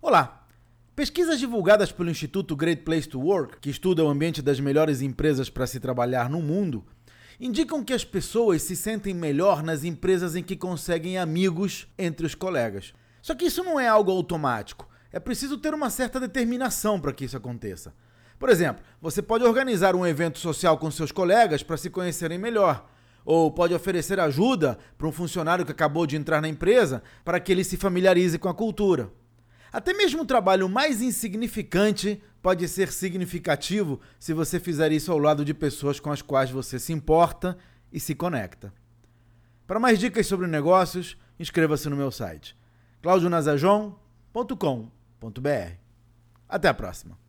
Olá! Pesquisas divulgadas pelo Instituto Great Place to Work, que estuda o ambiente das melhores empresas para se trabalhar no mundo, indicam que as pessoas se sentem melhor nas empresas em que conseguem amigos entre os colegas. Só que isso não é algo automático. É preciso ter uma certa determinação para que isso aconteça. Por exemplo, você pode organizar um evento social com seus colegas para se conhecerem melhor. Ou pode oferecer ajuda para um funcionário que acabou de entrar na empresa para que ele se familiarize com a cultura. Até mesmo o trabalho mais insignificante pode ser significativo se você fizer isso ao lado de pessoas com as quais você se importa e se conecta. Para mais dicas sobre negócios, inscreva-se no meu site claudionazajon.com.br. Até a próxima!